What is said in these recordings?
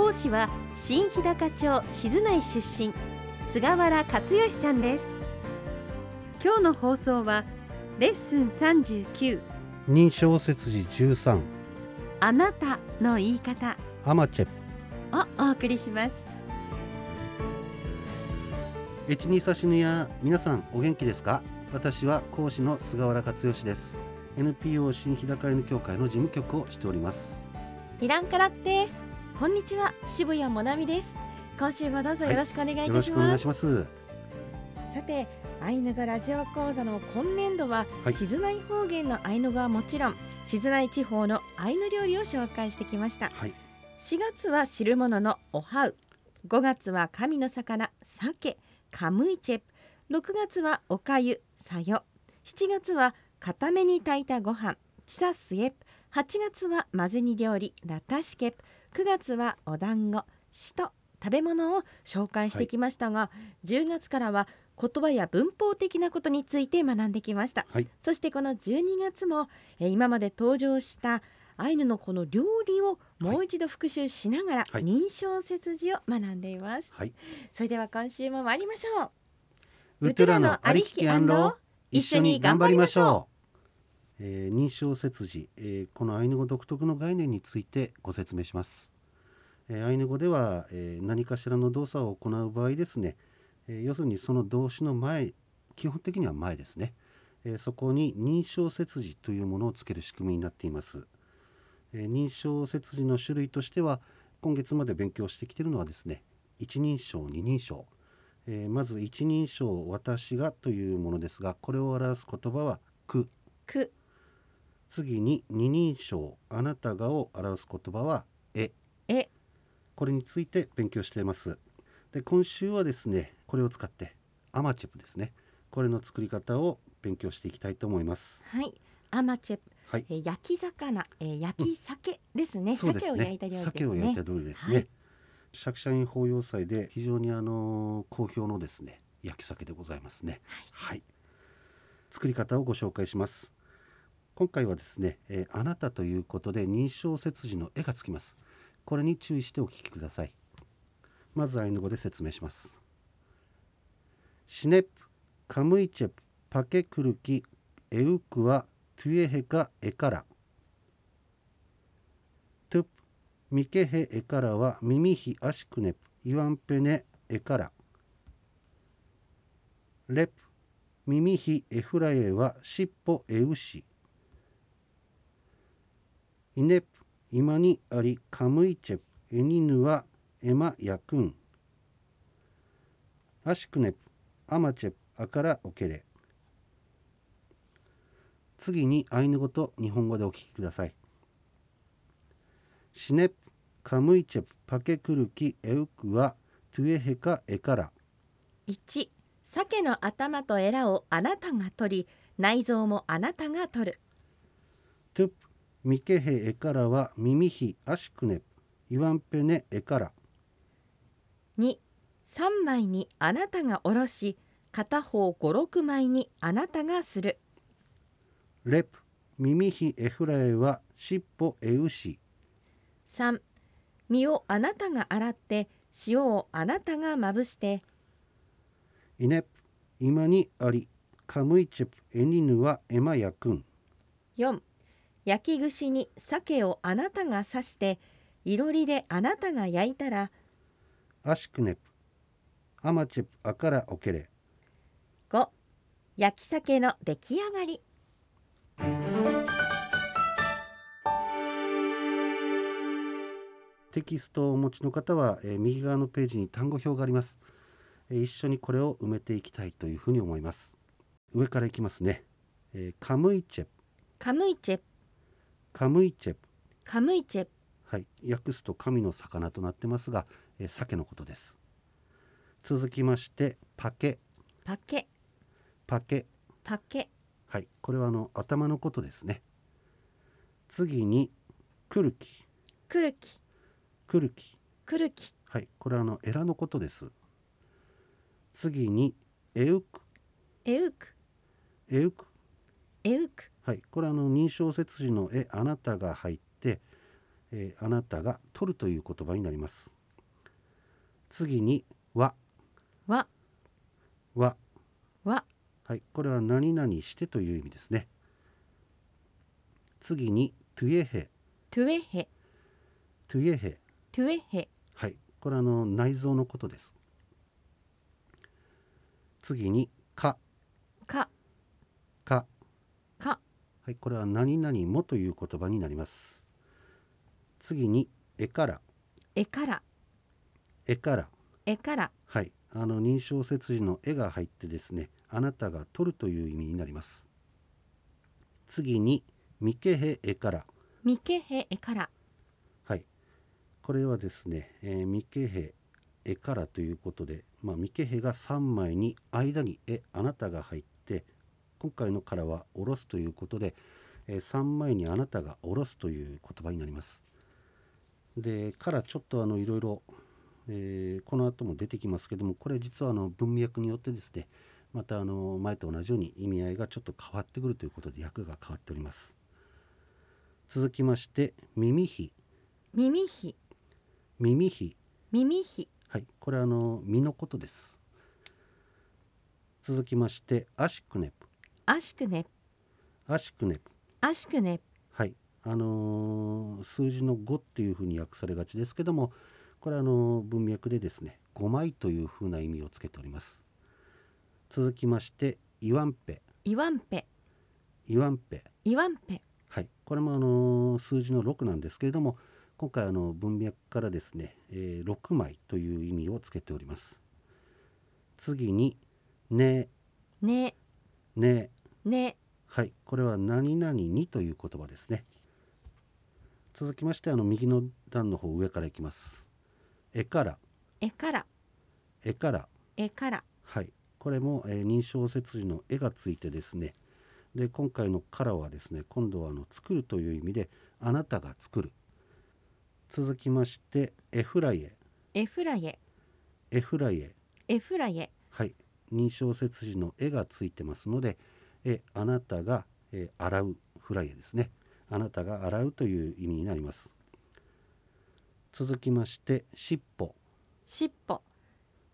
講師は新日高町静内出身菅原克義さんです。今日の放送はレッスン39認証切字13あなたの言い方。アマチェ。をお送りします。エチニサシヌや皆さんお元気ですか？私は講師の菅原克義です。NPO 新日高犬協会の事務局をしております。イランからってこんにちは渋谷もなみです。今週もどうぞよろしくお願いいたします、よろしくお願いします。さてアイヌ語ラジオ講座の今年度は、はい。静内方言のアイヌ語はもちろん静内地方のアイヌ料理を紹介してきました。はい。4月は汁物のおはう。5月は神の魚鮭カムイチェプ。6月はおかゆさよ。7月は固めに炊いたご飯チサスエプ8月は混ぜ煮料理ラタシケプ9月はお団子しと食べ物を紹介してきましたが、10月からは言葉や文法的なことについて学んできました。はい。そしてこの12月も、えー今まで登場したアイヌのこの料理をもう一度復習しながらはい。認証切字を学んでいます、はい。それでは今週も参りましょう。ウトゥラのありききアンロ一緒に頑張りましょう、えー認証切字、えーこのアイヌ語独特の概念についてご説明します、えーアイヌ語では、えー何かしらの動作を行う場合ですね、えー要するにその動詞の前基本的には前ですね、えーそこに認証切字というものをつける仕組みになっています、えー認証切字の種類としては今月まで勉強してきているのはですね一人称二人称。えーまず一人称私がというものですがこれを表す言葉はく。く。次に二人称あなたがを表す言葉はえ。え。これについて勉強しています。で今週はですねこれを使ってアマチェプですね。これの作り方を勉強していきたいと思います。はい。アマチェプ、はい。えー焼き魚、えー焼き鮭ですね、そうです鮭を焼いねた料理ですね。鮭を焼いた料理ですね、はい。釈迦院法要祭で非常にあの好評のですね焼き鮭でございますね。はい、作り方をご紹介します今回はですね、えーあなたということで認証切字の絵がつきます。これに注意してお聞きください。まずアイヌ語で説明します。シネプカムイチェプパケクルキエウクワトゥエヘカエカラ。トゥプミケヘエカラはミミヒアシクネプイワンペネエカラ。レプミミヒエフラエはシッポエウシ。イネプイマニアリカムイチェプエニヌはエマヤクン。アシクネプアマチェプアカラオケレ。次にアイヌ語と日本語でお聞きください。シネプカムイチェプパケクルキエウクはトゥエヘカエカラ。1鮭の頭とエラをあなたが取り内臓もあなたが取る。トゥプミケヘエカラはミミヒアシクネプイワンペネエカラ2 3枚にあなたがおろし片方56枚にあなたがする。レプミミヒエフラエはシッポエウシ3身をあなたが洗って塩をあなたがまぶして。イネプイマニアリカムイチェプエニヌはエマヤクン4焼き串に鮭をあなたが刺していろりであなたが焼いたらアシクネプアマチェプアカラオケレ5焼き鮭の出来上がり。テキストをお持ちの方は、えー右側のページに単語表があります、えー一緒にこれを埋めていきたいというふうに思います。上からいきますね、えーカムイチェ。プカムイチェ。プカムイチェプ。カムイチェプ。はい、訳すと神の魚となってますが、えー鮭のことです。続きましてパケ。パケ。パケ。パケ。はい。これはあの頭のことですね。次にクルキクルキクルキクルキはい。これはあのエラのことです。次にエウク。エウク。エウク。エウクはい。これはあの人称接辞の「え」あなたが入って、えーあなたが取るという言葉になります。次にわ。わ。わ。わ。はい。これは何々してという意味ですね。次にトゥエヘ。トゥエヘ。トゥエヘ。トゥエヘ。はい。これはあの内臓のことです。次にか。か。か。かはいこれは何々もという言葉になります。次にえから。えから。えから。えから。はいあの認証節字の絵が入ってですねあなたが取るという意味になります。次にみけへえから。みけへえから。はいこれはですね、えー、みけへえからということで、まあ、みけへが3枚に間にえあなたが入って今回のからは下ろすということで、えー、3枚にあなたが下ろすという言葉になります。でからちょっとあのいろいろ、えーこの後も出てきますけどもこれ実はあの文脈によってですねまたあの前と同じように意味合いがちょっと変わってくるということで訳が変わっております。続きまして耳ひ耳ひ耳ひ耳ひはいこれはあの身のことです。続きましてアシクネプアシクネアシクネプアシクネはい。あのー数字の5っていうふうに訳されがちですけどもこれはあの文脈でですね5枚というふうな意味をつけております。続きましてイワンペイワンペイワンペイワンペはい。これもあの数字の6なんですけれども今回あの文脈からですね、えー6枚という意味をつけております。次にね。ね。ねね。はい。これは何々にという言葉ですね。続きましてあの右の段の方上からいきます。えから。えから。えから。えから。はい。これも、えー認証節字の絵がついてですね。で今回の「から」はですね今度はあの作るという意味であなたが作る。続きましてエフライエエフライエエフライエエフライエはい。認証節字の絵がついてますのでえあなたが、えー洗うフライエですね。あなたが洗うという意味になります。続きまして尻尾。しっぽ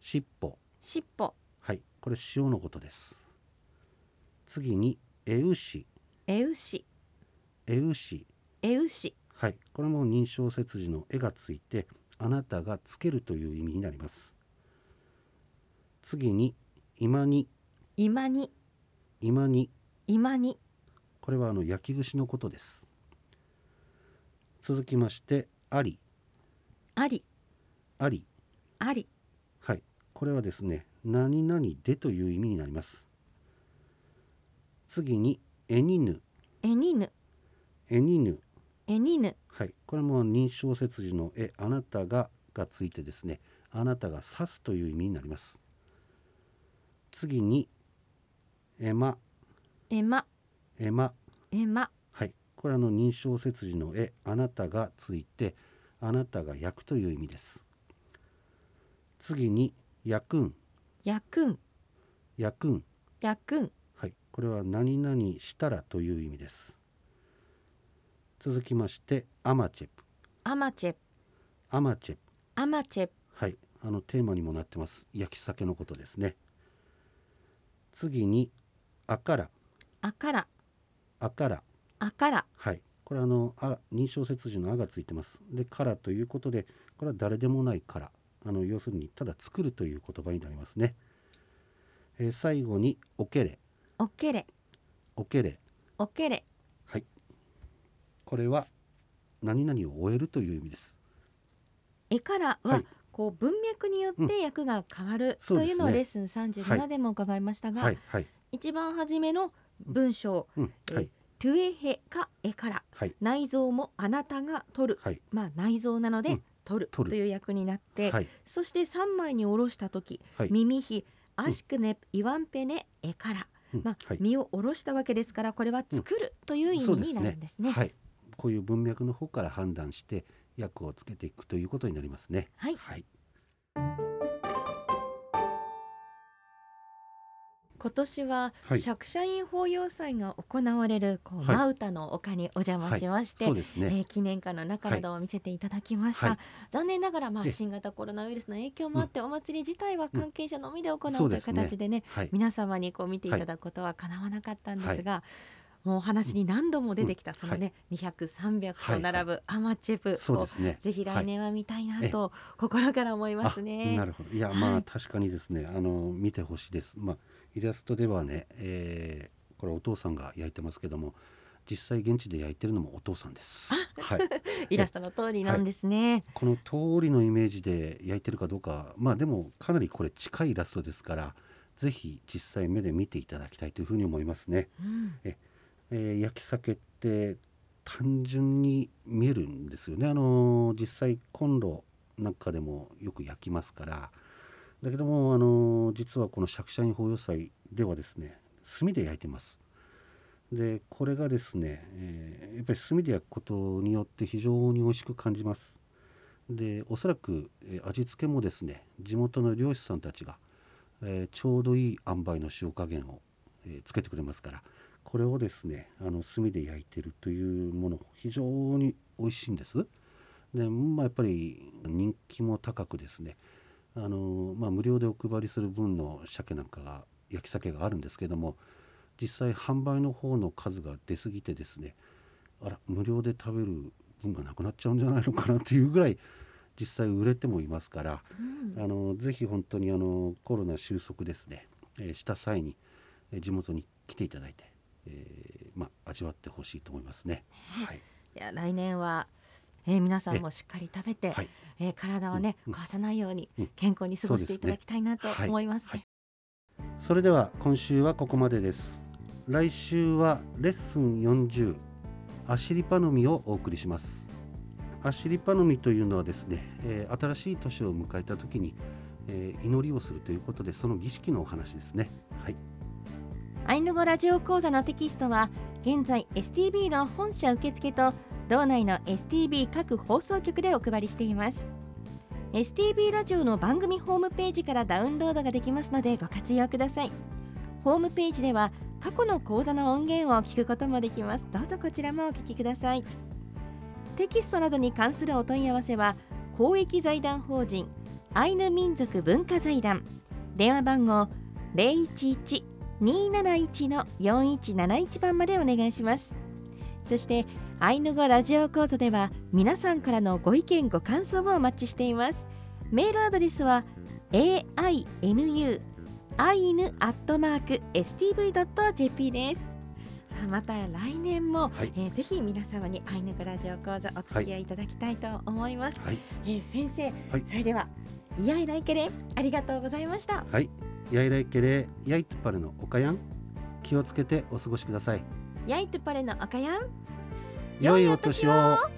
尻尾。しっぽはいこれ塩のことです。次にえうし。えうし。えうし。えうし。はいこれも認証節字の絵がついてあなたがつけるという意味になります。次に今に今に今に。今に。これはあの焼き串のことです。続きましてあり。あり。あり。あり。はい。これはですね何々でという意味になります。次にえにぬ。えにぬ。えにぬ。えにぬ。はい。これも認証節字のえあなたががついてですねあなたが指すという意味になります。次にえまえまえまえまはい。これはあの認証節字のえあなたがついてあなたが焼くという意味です。次に焼くん。やくん。焼くん。やくん。はい。これは何々したらという意味です。続きましてアマチェプ。アマチェアマチェプ。アマチェはい。あのテーマにもなってます。焼き酒のことですね。次にあから。あから。あから。あから。はい。これあのあ認証節字の「あ」がついてます。でからということでこれは誰でもないから。あの要するにただ作るという言葉になりますね、えー最後におけれ。おけれ。おけれ。おけれ。はい。これは何々を終えるという意味です。えからははい。こう文脈によって訳が変わるそうですね。というのをレッスンはい。37でも伺いましたが、はい。はい一番初めの文章うんはい。トゥエヘかえからはい。内臓もあなたが取る、はい。まあ内臓なのでうん取るという役になって、はい。そして3枚に下ろした時、はい。耳比アシクネ、イワンペネエから、うんまあはい。身を下ろしたわけですからこれは作るという意味になるんですね。はい。こういう文脈の方から判断して訳をつけていくということになりますね。はい今年ははい。釈迦院法要祭が行われるこう、はい。マウタの丘にお邪魔しまして、そうですね、えー記念館の中などを見せていただきました、はい。残念ながら、まあ、え新型コロナウイルスの影響もあって、お祭り自体は関係者のみで行うというそうですね。形でねはい。皆様にこう見ていただくことはかなわなかったんですが、もうお話に何度も出てきた、うん。そのね、200、300と並ぶアマチュプをそうですね。ぜひ来年は見たいなはい。と心から思いますあね。なるほど。いや、はい。まあ確かにですねあの見てほしいです。まあイラストではね、えーこれお父さんが焼いてますけども実際現地で焼いてるのもお父さんです。はい。イラストの通りなんですね。この通りのイメージで焼いてるかどうかまあでもかなりこれ近いイラストですからぜひ実際目で見ていただきたいというふうに思いますね、うん。えー焼き鮭って単純に見えるんですよね。あのー実際コンロなんかでもよく焼きますから。だけどもあのー実はこの釈迦院法要祭ではですね炭で焼いてます。でこれがですね、えーやっぱり炭で焼くことによって非常に美味しく感じます。でおそらく、えー味付けもですね地元の漁師さんたちが、えーちょうどいい塩梅の塩加減を、えつけてくれますから。これをですねあの炭で焼いてるというもの非常に美味しいんです。で、まあ、やっぱり人気も高くですねあの、まあ、無料でお配りする分の鮭なんかが焼き鮭があるんですけども実際販売の方の数が出過ぎてですねあら無料で食べる分がなくなっちゃうんじゃないのかなというぐらい実際売れてもいますからうん。あのぜひ本当にあのコロナ収束ですね、えーした際に、えー地元に来ていただいて、えーまあ、味わってほしいと思いますね。はい、いや来年は、えー皆さんもしっかり食べて、はいえー体をね、うん壊さないようにうん健康に過ごしていただきたいなとそうですね思いますね。はいそれでは今週はここまでです。来週はレッスン40アシリパノミをお送りします。アシリパノミというのはですね、えー新しい年を迎えた時に、えー祈りをするということでその儀式のお話ですね。はい。アイヌ語ラジオ講座のテキストは現在 STB の本社受付と道内の STB 各放送局でお配りしています。STB ラジオの番組ホームページからダウンロードができますのでご活用ください。ホームページでは過去の講座の音源を聞くこともできます。どうぞこちらもお聞きください。テキストなどに関するお問い合わせは公益財団法人アイヌ民族文化財団。電話番号0 1 1二七一の四一七一番までお願いします。そしてアイヌ語ラジオ講座では皆さんからのご意見ご感想をお待ちしています。メールアドレスは ainu アイヌアットマーク s t v ドット j p です。また来年も、はい、えー、ぜひ皆様にアイヌ語ラジオ講座お付き合いいただきたいと思います、はい、えー、先生、はい、それではイヤイライケレありがとうございました。はい。やいらいけれやいとパルのおかやん気をつけてお過ごしください。ヤイトパレの赤やん良いお年を。